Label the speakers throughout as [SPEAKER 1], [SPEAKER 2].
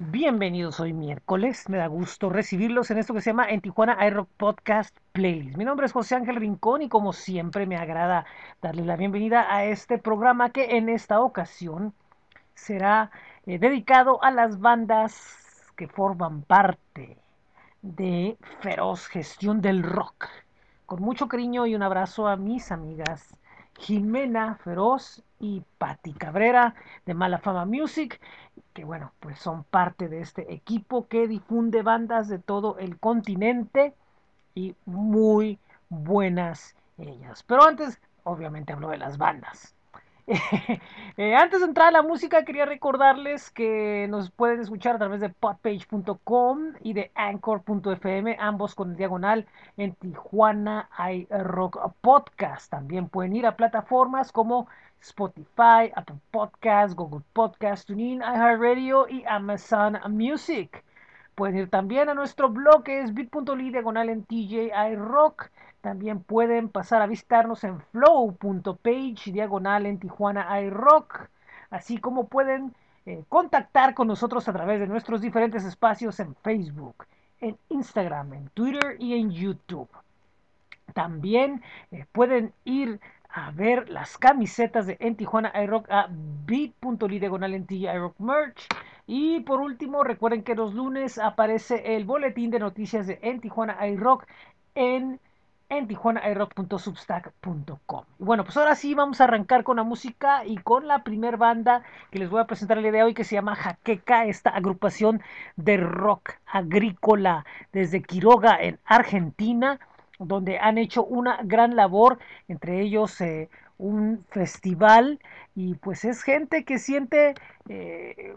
[SPEAKER 1] Bienvenidos hoy miércoles, me da gusto recibirlos en esto que se llama En Tijuana iRock Podcast Playlist. Mi nombre es José Ángel Rincón y como siempre me agrada darles la bienvenida a este programa que en esta ocasión será eh, dedicado a las bandas que forman parte de Feroz Gestión del Rock. Con mucho cariño y un abrazo a mis amigas Jimena Feroz y Patti Cabrera de Mala Fama Music, que bueno, pues son parte de este equipo que difunde bandas de todo el continente y muy buenas ellas. Pero antes, obviamente hablo de las bandas. Eh, antes de entrar a la música, quería recordarles que nos pueden escuchar a través de podpage.com y de anchor.fm, ambos con el diagonal en Tijuana iRock Podcast. También pueden ir a plataformas como Spotify, Apple Podcast, Google Podcast, TuneIn, iHeartRadio y Amazon Music. Pueden ir también a nuestro blog que es bit.ly diagonal en TJ iRock. También pueden pasar a visitarnos en flow.page diagonal en Tijuana iRock. Así como pueden eh, contactar con nosotros a través de nuestros diferentes espacios en Facebook, en Instagram, en Twitter y en YouTube. También eh, pueden ir a ver las camisetas de En Tijuana iRock a bit.ly diagonal en iRock merch. Y por último, recuerden que los lunes aparece el boletín de noticias de En Tijuana iRock en en tijuanairock.substack.com. Bueno, pues ahora sí vamos a arrancar con la música y con la primer banda que les voy a presentar el día de hoy que se llama Jaqueca, esta agrupación de rock agrícola desde Quiroga en Argentina, donde han hecho una gran labor, entre ellos eh, un festival y pues es gente que siente... Eh,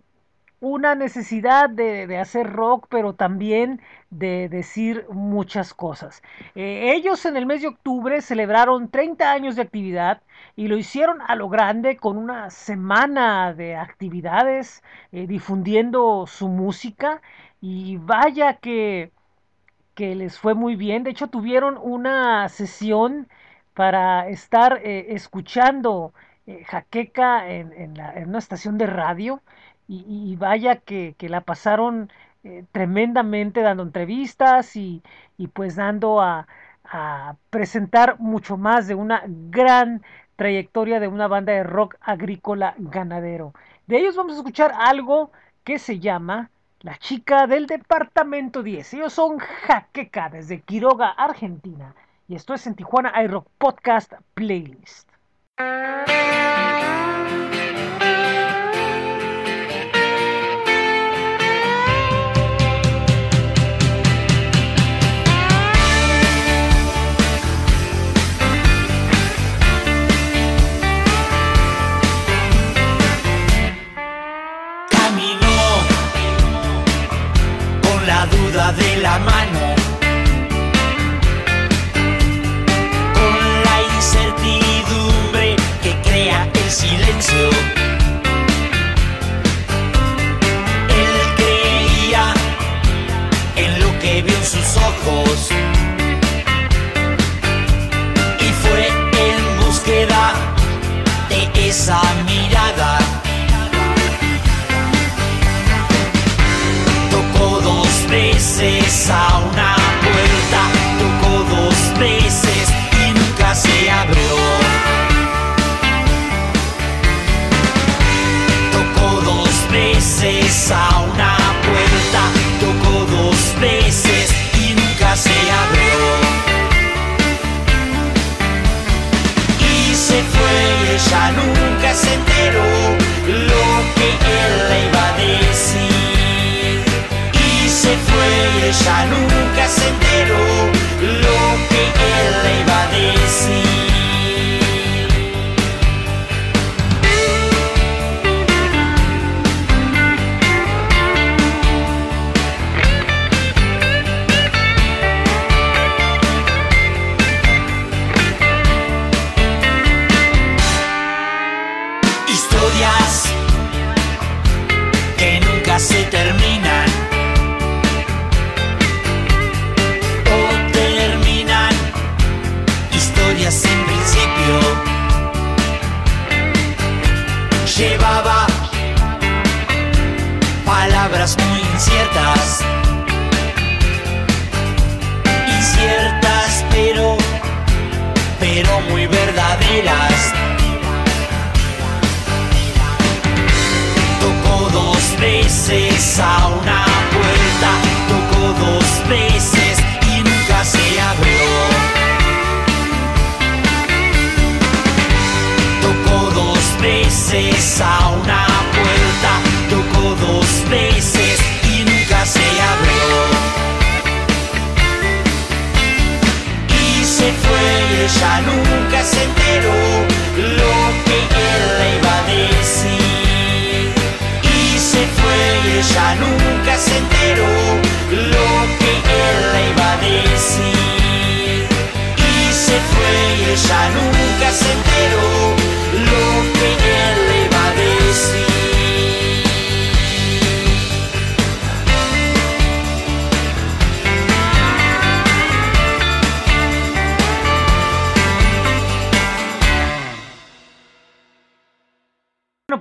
[SPEAKER 1] una necesidad de, hacer rock, pero también de decir muchas cosas. Eh, ellos en el mes de octubre celebraron 30 años de actividad y lo hicieron a lo grande con una semana de actividades difundiendo su música y vaya que, que les fue muy bien. De hecho tuvieron una sesión para estar eh, escuchando jaqueca en, en una estación de radio y, vaya que, la pasaron eh, tremendamente dando entrevistas y, pues dando a, presentar mucho más de una gran trayectoria de una banda de rock agrícola ganadero. De ellos vamos a escuchar algo que se llama La chica del departamento 10. Ellos son Jaqueca desde Quiroga, Argentina. Y esto es en Tijuana iRock Podcast Playlist.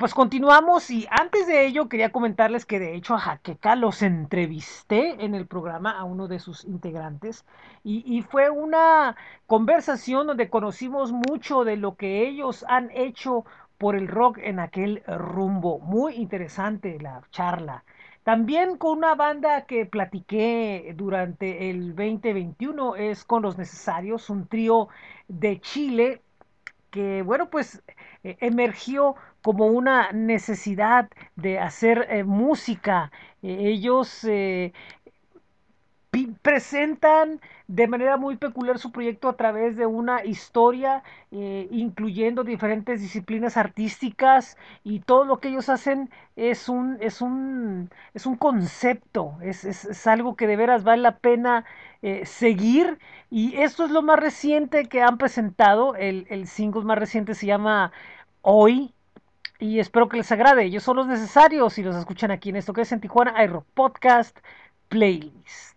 [SPEAKER 1] Pues continuamos y antes de ello quería comentarles que de hecho a Jaqueca los entrevisté en el programa a uno de sus integrantes y, fue una conversación donde conocimos mucho de lo que ellos han hecho por el rock en aquel rumbo. Muy interesante la charla. También con una banda que platiqué durante el 2021 es con Los Necesarios, un trío de Chile que, bueno, pues eh, emergió como una necesidad de hacer eh, música. Eh, ellos eh, presentan de manera muy peculiar su proyecto a través de una historia, eh, incluyendo diferentes disciplinas artísticas y todo lo que ellos hacen es un, es un, es un concepto, es, es- es algo que de veras vale la pena seguir y esto es lo más reciente que han presentado, el, el single más reciente se llama Hoy y espero que les agrade. Ellos son los necesarios y los escuchan aquí en esto que es en Tijuana iRock Podcast Playlist.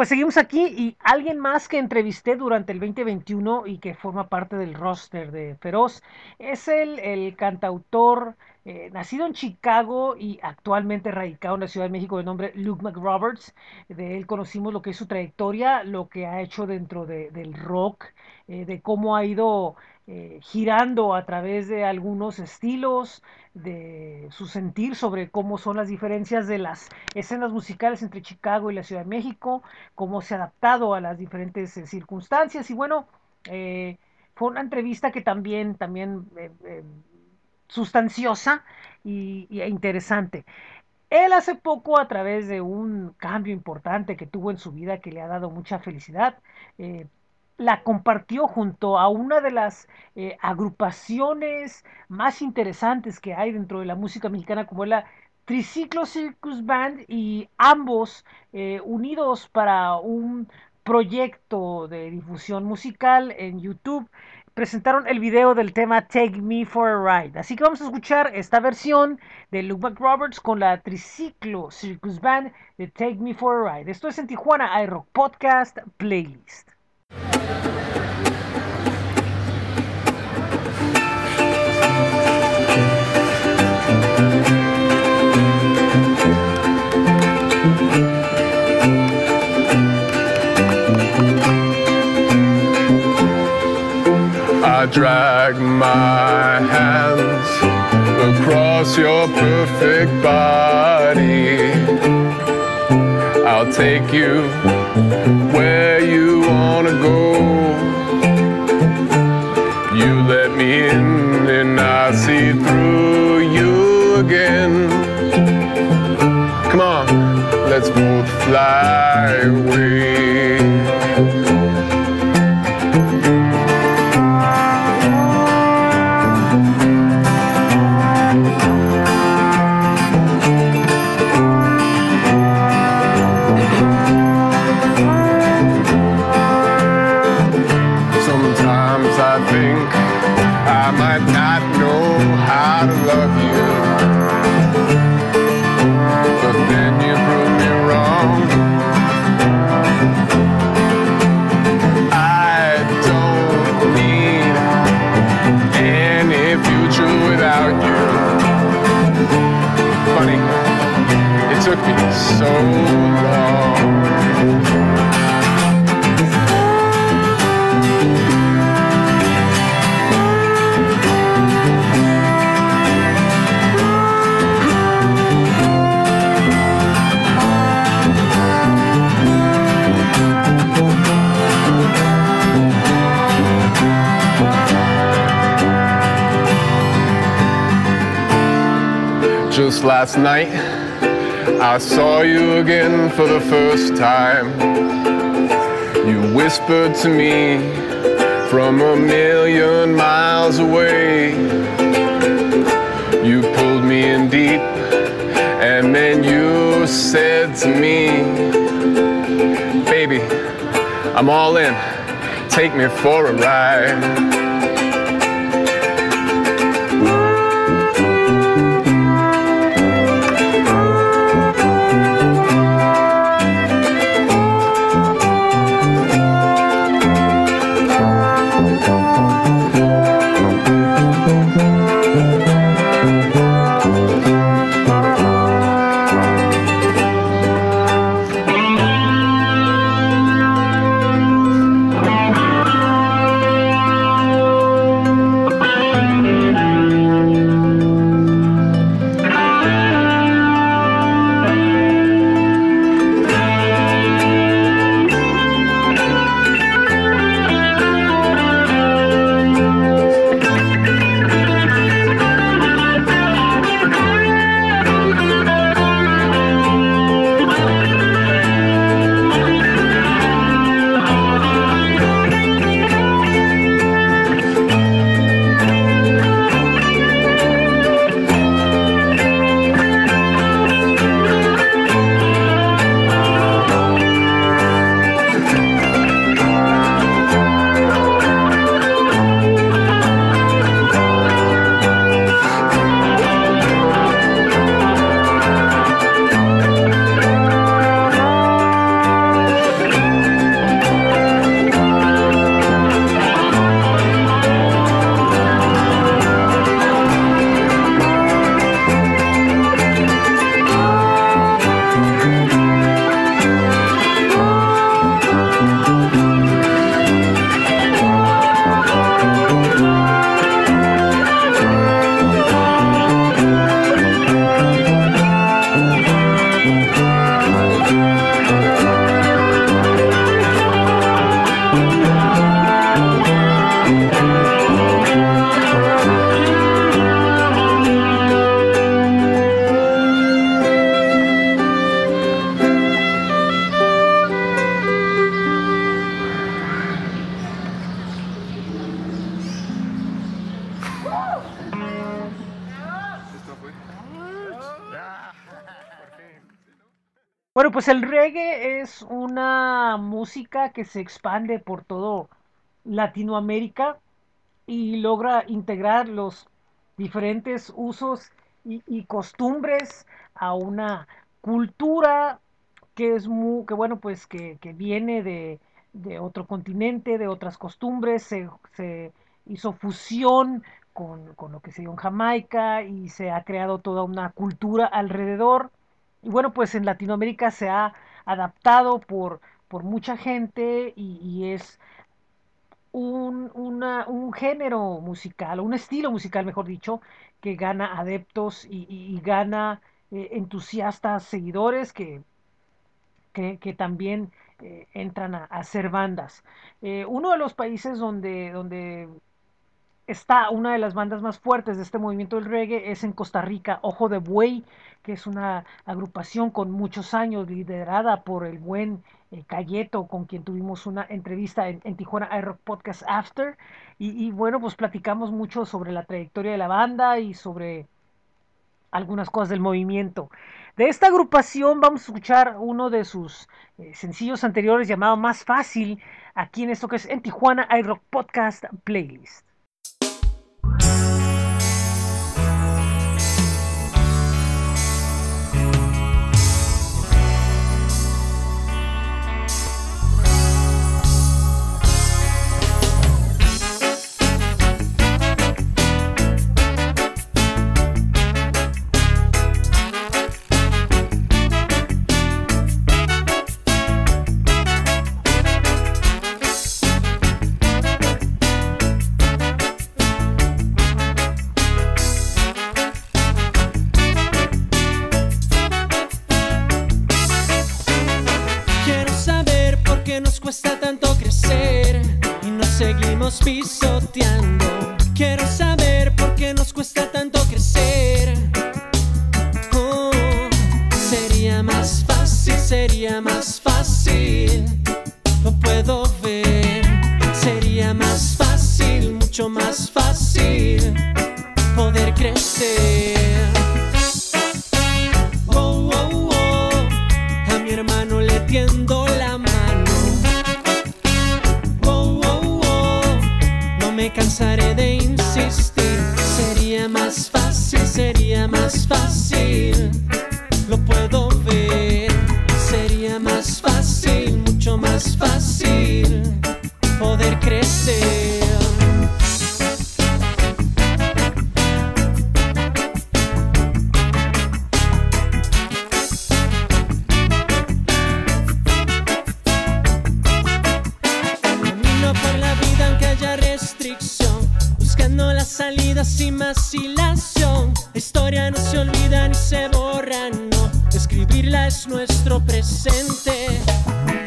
[SPEAKER 1] Pues seguimos aquí y alguien más que entrevisté durante el 2021 y que forma parte del roster de Feroz es el, cantautor eh, nacido en Chicago y actualmente radicado en la Ciudad de México de nombre Luke McRoberts. De él conocimos lo que es su trayectoria, lo que ha hecho dentro de- del rock, eh, de cómo ha ido eh, girando a través de algunos estilos, de su sentir sobre cómo son las diferencias de las escenas musicales entre Chicago y la Ciudad de México, cómo se ha adaptado a las diferentes eh, circunstancias y bueno, eh, fue una entrevista que también, también sustanciosa y, y interesante. Él hace poco, a través de un cambio importante que tuvo en su vida que le ha dado mucha felicidad, la compartió junto a una de las eh, agrupaciones más interesantes que hay dentro de la música mexicana, como la Triciclo Circus Band, y ambos eh, unidos para un proyecto de difusión musical en YouTube presentaron el video del tema Take Me for a Ride. Así que vamos a escuchar esta versión de Luke McRoberts con la Triciclo Circus Band de Take Me for a Ride. Esto es en Tijuana iRock Podcast Playlist.
[SPEAKER 2] I drag my hands across your perfect body. I'll take you where you wanna go. You let me in, and I see through you again. Come on, let's both fly away. Just last night, I saw you again for the first time. You whispered to me from a million miles away. You pulled me in deep, and then you said to me, Baby, I'm all in. Take me for a ride.
[SPEAKER 1] Que se expande por todo Latinoamérica y logra integrar los diferentes usos y, y costumbres a una cultura que es muy, que bueno, pues que, que viene de, de, otro continente, de otras costumbres, se, se hizo fusión con, con, lo que se dio en Jamaica y se ha creado toda una cultura alrededor. Y bueno, pues en Latinoamérica se ha adaptado por, por mucha gente y, es un, un, género musical, un estilo musical, mejor dicho, que gana adeptos y, gana eh, entusiastas, seguidores que, que, también eh, entran a, a, hacer bandas. Eh, uno de los países donde, donde está una de las bandas más fuertes de este movimiento del reggae es en Costa Rica, Ojo de Buey, que es una agrupación con muchos años liderada por el buen eh, Cayeto, con quien tuvimos una entrevista en, en Tijuana iRock Podcast After. Y, bueno, pues platicamos mucho sobre la trayectoria de la banda y sobre algunas cosas del movimiento. De esta agrupación vamos a escuchar uno de sus eh, sencillos anteriores llamado Más Fácil, aquí en esto que es en Tijuana iRock Podcast Playlist.
[SPEAKER 3] Salida sin vacilación. La historia no se olvida ni se borra, no. Escribirla es nuestro presente.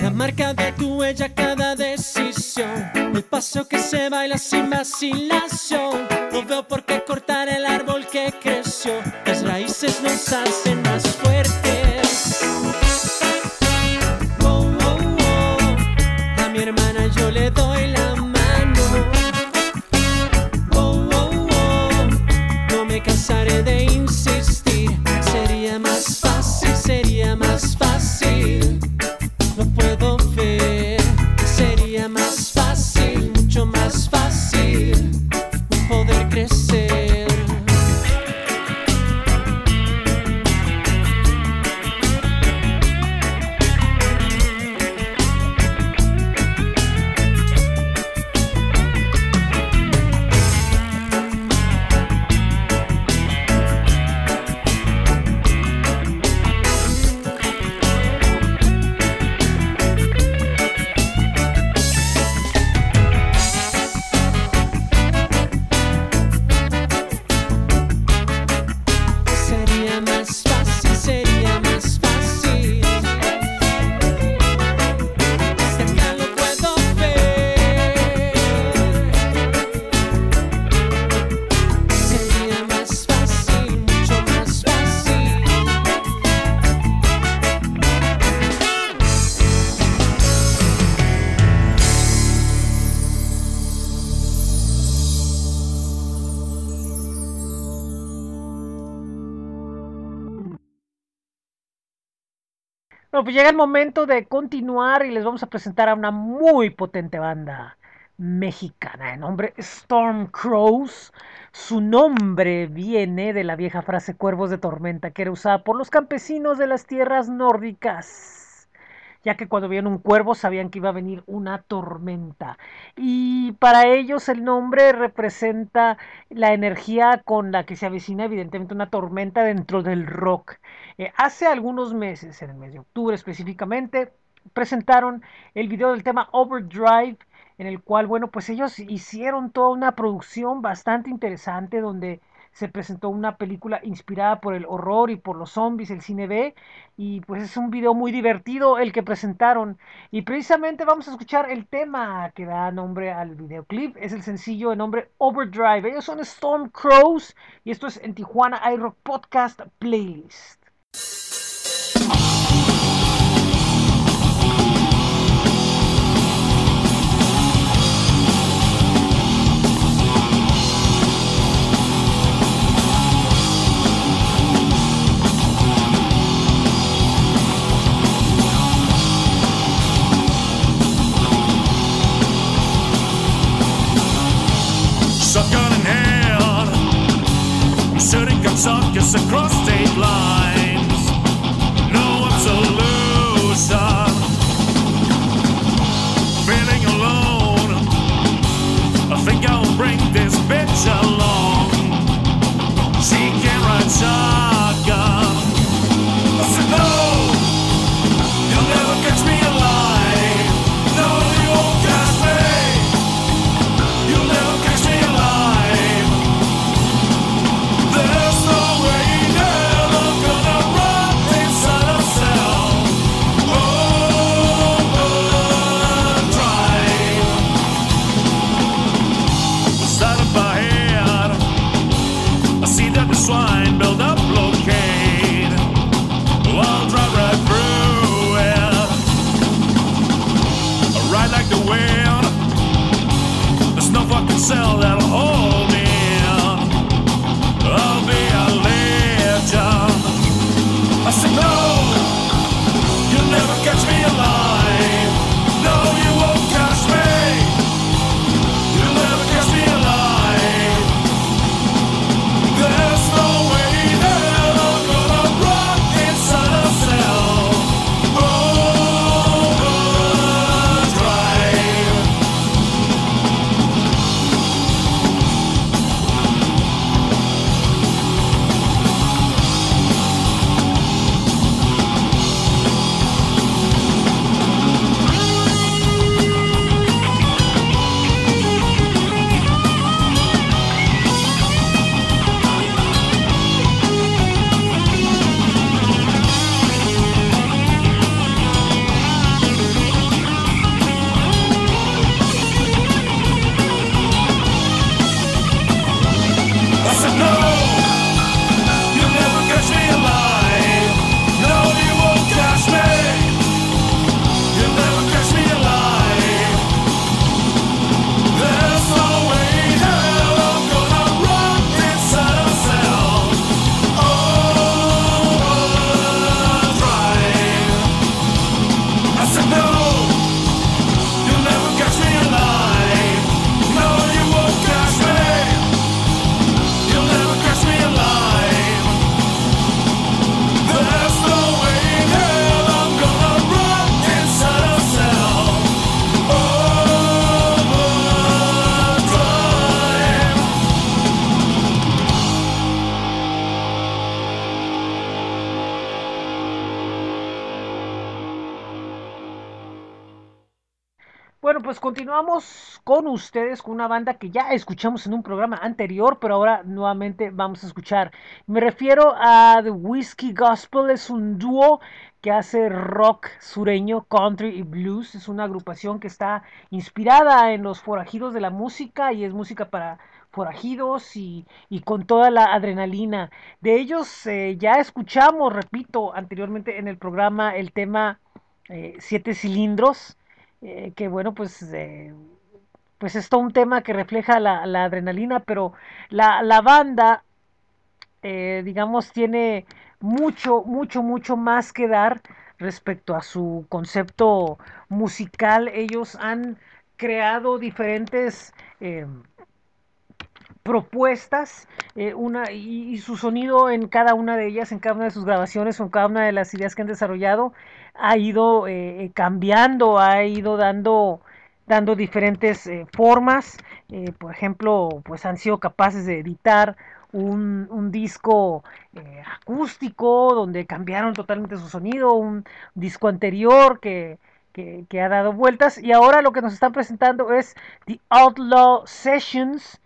[SPEAKER 3] La marca de tu huella, cada decisión. El paso que se baila sin vacilación. No veo por qué cortar el árbol que creció. Las raíces nos hacen más
[SPEAKER 1] Pues llega el momento de continuar y les vamos a presentar a una muy potente banda mexicana de nombre Storm Crows. Su nombre viene de la vieja frase cuervos de tormenta que era usada por los campesinos de las tierras nórdicas ya que cuando veían un cuervo sabían que iba a venir una tormenta. Y para ellos el nombre representa la energía con la que se avecina evidentemente una tormenta dentro del rock. Eh, hace algunos meses, en el mes de octubre específicamente, presentaron el video del tema Overdrive en el cual, bueno, pues ellos hicieron toda una producción bastante interesante donde se presentó una película inspirada por el horror y por los zombies, el cine B, y pues es un video muy divertido el que presentaron. Y precisamente vamos a escuchar el tema que da nombre al videoclip, es el sencillo de nombre Overdrive. Ellos son Storm Crows y esto es en Tijuana iRock Podcast Playlist.
[SPEAKER 4] you
[SPEAKER 1] pues continuamos con ustedes con una banda que ya escuchamos en un programa anterior, pero ahora nuevamente vamos a escuchar. Me refiero a The Whiskey Gospel, es un dúo que hace rock sureño, country y blues. Es una agrupación que está inspirada en los forajidos de la música y es música para forajidos y, con toda la adrenalina. De ellos eh, ya escuchamos, repito, anteriormente en el programa el tema eh, Siete Cilindros eh, que bueno, pues, eh, pues es todo un tema que refleja la, adrenalina, pero la, la banda, eh, digamos, tiene mucho, mucho, mucho más que dar respecto a su concepto musical. Ellos han creado diferentes eh, propuestas una, y, y, su sonido en cada una de ellas, en cada una de sus grabaciones en cada una de las ideas que han desarrollado, ha ido eh, cambiando, ha ido dando, dando diferentes eh, formas. por ejemplo, pues han sido capaces de editar un, disco eh, acústico donde cambiaron totalmente su sonido, un disco anterior que, que, ha dado vueltas y ahora lo que nos están presentando es The Outlaw Sessions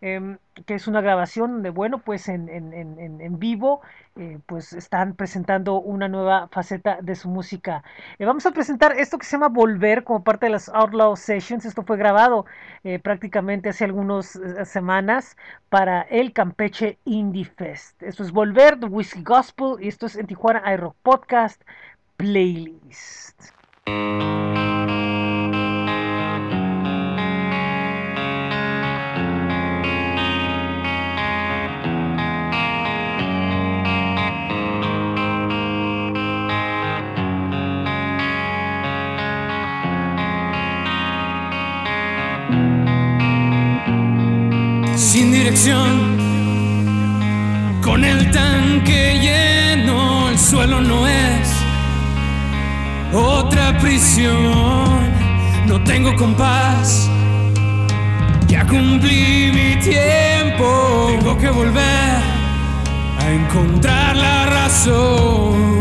[SPEAKER 1] eh, que es una grabación donde, bueno, pues en, en, en, en vivo, eh, pues están presentando una nueva faceta de su música. Eh, vamos a presentar esto que se llama Volver como parte de las Outlaw Sessions. Esto fue grabado eh, prácticamente hace algunas semanas para el Campeche Indie Fest. Esto es Volver de Whiskey Gospel y esto es en Tijuana iRock Podcast Playlist.
[SPEAKER 5] Dirección. Con el tanque lleno, el suelo no es otra prisión. No tengo compás, ya cumplí mi tiempo. Tengo que volver a encontrar la razón.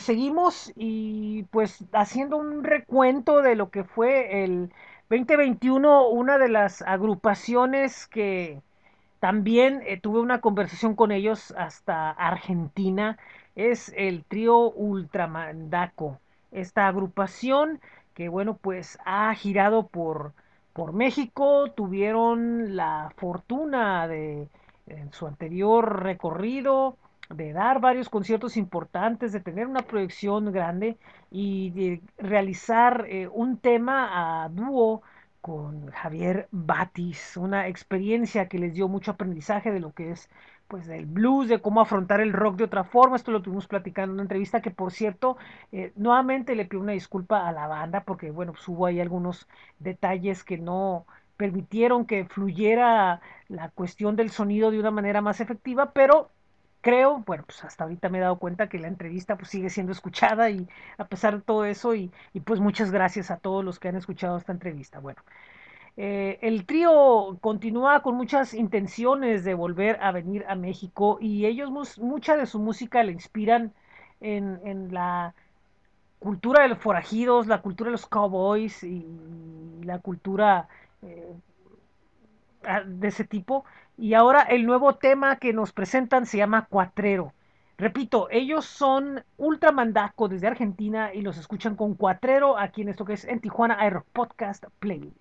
[SPEAKER 1] Seguimos y pues haciendo un recuento de lo que fue el 2021, una de las agrupaciones que También eh, tuve una conversación con ellos hasta Argentina. Es el trío Ultramandaco. Esta agrupación que, bueno, pues ha girado por, por México. Tuvieron la fortuna de, en su anterior recorrido, de dar varios conciertos importantes, de tener una proyección grande y de realizar eh, un tema a dúo con Javier Batis, una experiencia que les dio mucho aprendizaje de lo que es pues del blues, de cómo afrontar el rock de otra forma. Esto lo tuvimos platicando en una entrevista que, por cierto, eh, nuevamente le pido una disculpa a la banda porque, bueno, pues hubo ahí algunos detalles que no permitieron que fluyera la cuestión del sonido de una manera más efectiva, pero creo, bueno, pues hasta ahorita me he dado cuenta que la entrevista pues sigue siendo escuchada y a pesar de todo eso y, y pues muchas gracias a todos los que han escuchado esta entrevista. Bueno, eh, el trío continúa con muchas intenciones de volver a venir a México y ellos mucha de su música le inspiran en, en la cultura de los forajidos, la cultura de los cowboys y la cultura eh, de ese tipo. Y ahora el nuevo tema que nos presentan se llama Cuatrero. Repito, ellos son Ultramandaco desde Argentina y los escuchan con Cuatrero aquí en esto que es en Tijuana Air Podcast Playlist.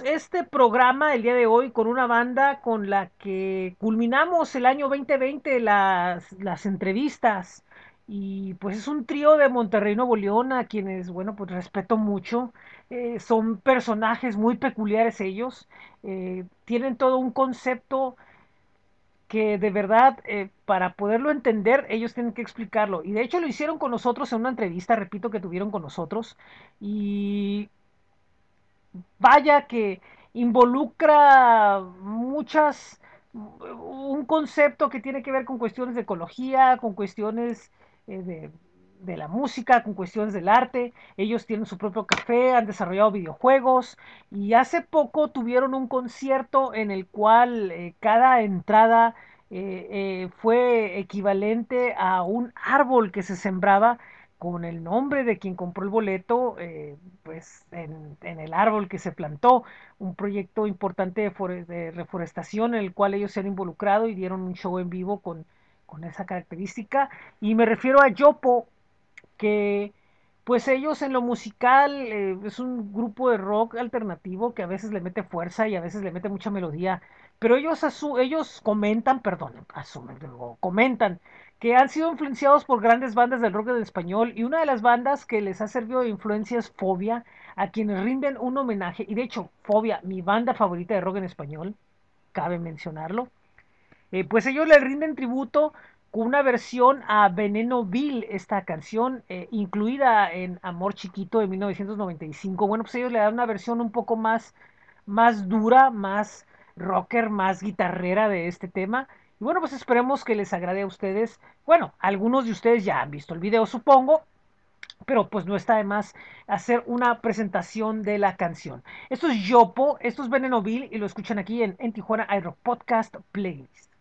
[SPEAKER 1] Este programa el día de hoy con una banda con la que culminamos el año 2020 las, las entrevistas. Y pues es un trío de Monterrey Nuevo León a quienes, bueno, pues respeto mucho. Eh, son personajes muy peculiares ellos. Eh, tienen todo un concepto que de verdad, eh, para poderlo entender, ellos tienen que explicarlo. Y de hecho lo hicieron con nosotros en una entrevista, repito, que tuvieron con nosotros. Y vaya que involucra muchas, un concepto que tiene que ver con cuestiones de ecología, con cuestiones eh, de, de la música, con cuestiones del arte. Ellos tienen su propio café, han desarrollado videojuegos y hace poco tuvieron un concierto en el cual eh, cada entrada eh, eh, fue equivalente a un árbol que se sembraba con el nombre de quien compró el boleto, eh, pues en, el árbol que se plantó, un proyecto importante de, fore- de reforestación en el cual ellos se han involucrado y dieron un show en vivo con, con esa característica. Y me refiero a Yopo, que pues ellos en lo musical eh, es un grupo de rock alternativo que a veces le mete fuerza y a veces le mete mucha melodía, pero ellos, asu- ellos comentan, perdón, asumen, comentan que han sido influenciados por grandes bandas del rock en español y una de las bandas que les ha servido de influencia es Fobia, a quienes rinden un homenaje, y de hecho, Fobia, mi banda favorita de rock en español, cabe mencionarlo, eh, pues ellos le rinden tributo con una versión a Veneno Bill, esta canción eh, incluida en Amor Chiquito de 1995. Bueno, pues ellos le dan una versión un poco más, más dura, más rocker, más guitarrera de este tema. Y bueno, pues esperemos que les agrade a ustedes. Bueno, algunos de ustedes ya han visto el video, supongo, pero pues no está de más hacer una presentación de la canción. Esto es Yopo, esto es Veneno Bill y lo escuchan aquí en, en Tijuana iRock Podcast Playlist.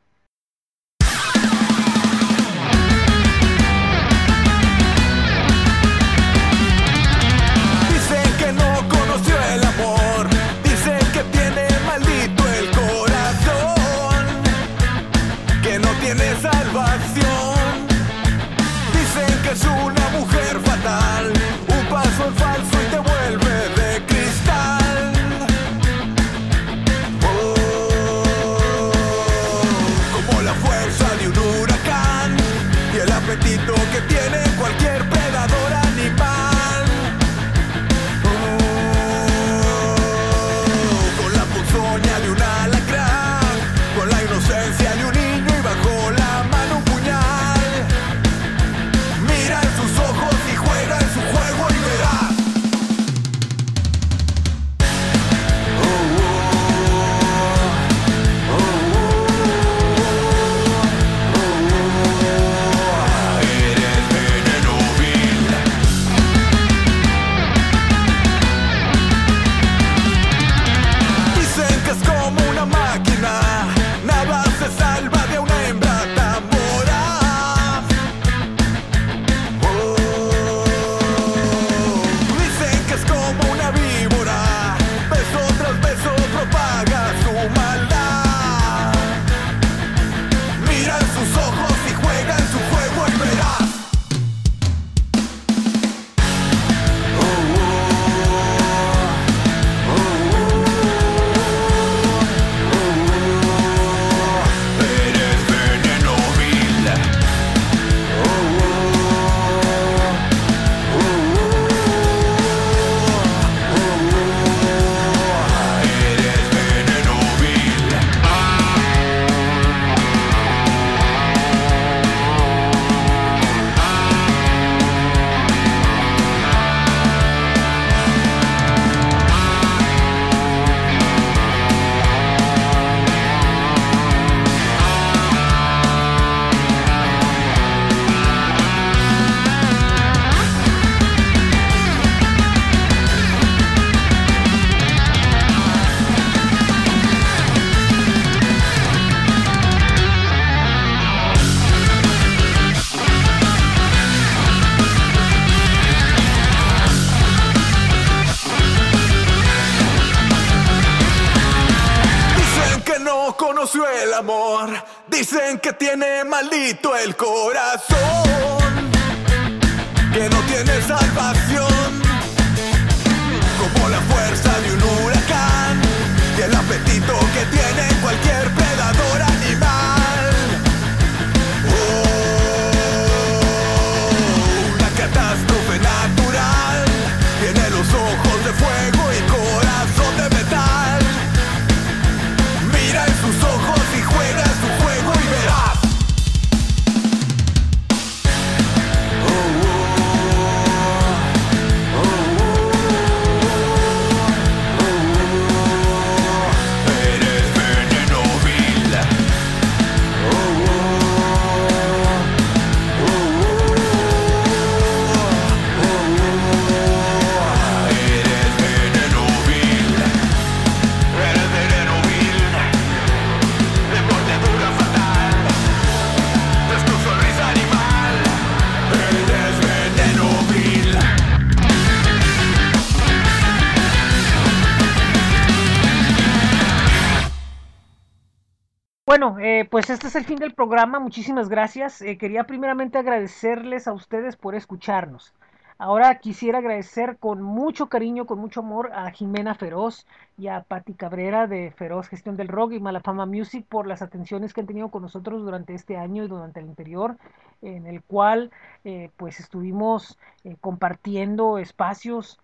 [SPEAKER 1] Eh, pues este es el fin del programa. Muchísimas gracias. Eh, quería primeramente agradecerles a ustedes por escucharnos. Ahora quisiera agradecer con mucho cariño, con mucho amor a Jimena Feroz y a Patti Cabrera de Feroz Gestión del Rock y Malafama Music por las atenciones que han tenido con nosotros durante este año y durante el anterior, en el cual eh, pues estuvimos eh, compartiendo espacios.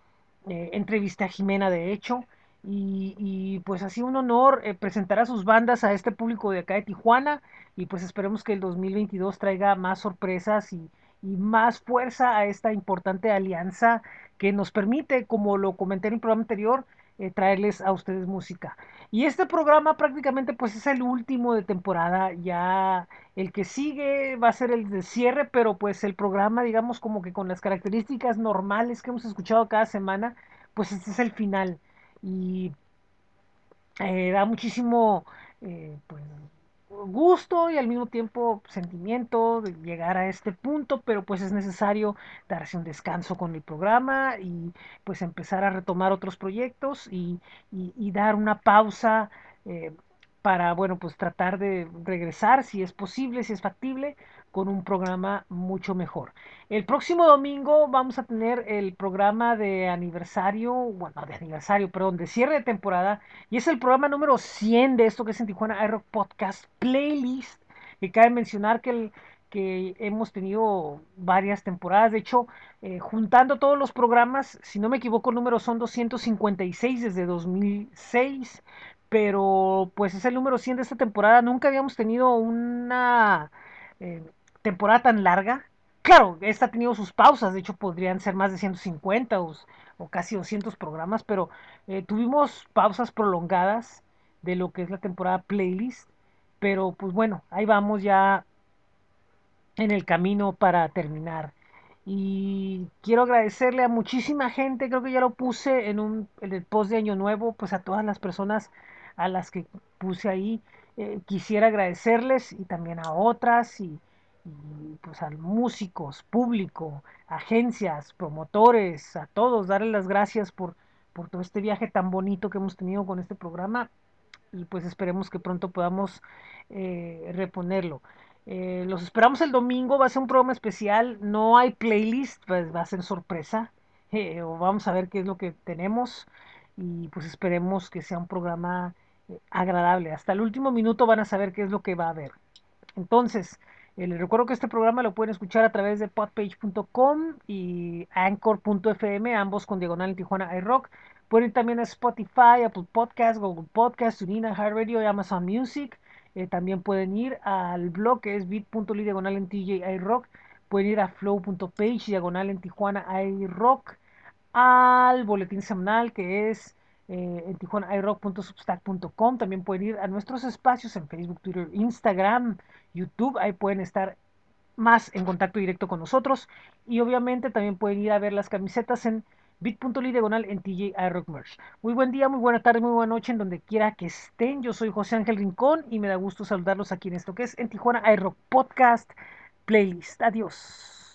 [SPEAKER 1] Entrevisté a Jimena de hecho y, y, pues sido un honor eh, presentar a sus bandas a este público de acá de Tijuana y pues esperemos que el 2022 traiga más sorpresas y, y más fuerza a esta importante alianza que nos permite, como lo comenté en el programa anterior, eh, traerles a ustedes música. Y este programa prácticamente pues es el último de temporada, ya el que sigue va a ser el de cierre, pero pues el programa digamos como que con las características normales que hemos escuchado cada semana, pues este es el final. Y eh, da muchísimo eh, pues, gusto y al mismo tiempo sentimiento de llegar a este punto, pero pues es necesario darse un descanso con el programa y pues empezar a retomar otros proyectos y, y, y dar una pausa eh, para, bueno, pues tratar de regresar si es posible, si es factible, con un programa mucho mejor. El próximo domingo vamos a tener el programa de aniversario, bueno, de aniversario, perdón, de cierre de temporada, y es el programa número 100 de esto que es en Tijuana iRock Podcast Playlist, que cabe mencionar que, que hemos tenido varias temporadas, de hecho, eh, juntando todos los programas, si no me equivoco, el número son 256 desde 2006, pero pues es el número 100 de esta temporada, nunca habíamos tenido una... Eh, temporada tan larga. Claro, esta ha tenido sus pausas, de hecho podrían ser más de 150 o, o casi 200 programas, pero eh, tuvimos pausas prolongadas de lo que es la temporada playlist, pero pues bueno, ahí vamos ya en el camino para terminar. Y quiero agradecerle a muchísima gente, creo que ya lo puse en, un, el post de Año Nuevo, pues a todas las personas a las que puse ahí. Eh, quisiera agradecerles y también a otras y pues a músicos, público, agencias, promotores, a todos, darles las gracias por, por todo este viaje tan bonito que hemos tenido con este programa y pues esperemos que pronto podamos eh, reponerlo. Eh, los esperamos el domingo, va a ser un programa especial, no hay playlist, pues va a ser sorpresa, eh, vamos a ver qué es lo que tenemos y pues esperemos que sea un programa eh, agradable. Hasta el último minuto van a saber qué es lo que va a haber. Entonces, eh, les recuerdo que este programa lo pueden escuchar a través de podpage.com y anchor.fm, ambos con diagonal en Tijuana iRock. Pueden ir también a Spotify, Apple Podcasts, Google Podcasts, TuneIn, iHeartRadio y Amazon Music. Eh, también pueden ir al blog que es bit.ly diagonal en TJ iRock. Pueden ir a flow.page diagonal en Tijuana iRock. Al boletín semanal que es eh, en tijuanairock.substack.com. También pueden ir a nuestros espacios en Facebook, Twitter, Instagram, YouTube. Ahí pueden estar más en contacto directo con nosotros. Y obviamente también pueden ir a ver las camisetas en bit.ly diagonal en TJ iRock Merch. Muy buen día, muy buena tarde, muy buena noche en donde quiera que estén. Yo soy José Ángel Rincón y me da gusto saludarlos aquí en esto que es en Tijuana iRock Podcast Playlist. Adiós.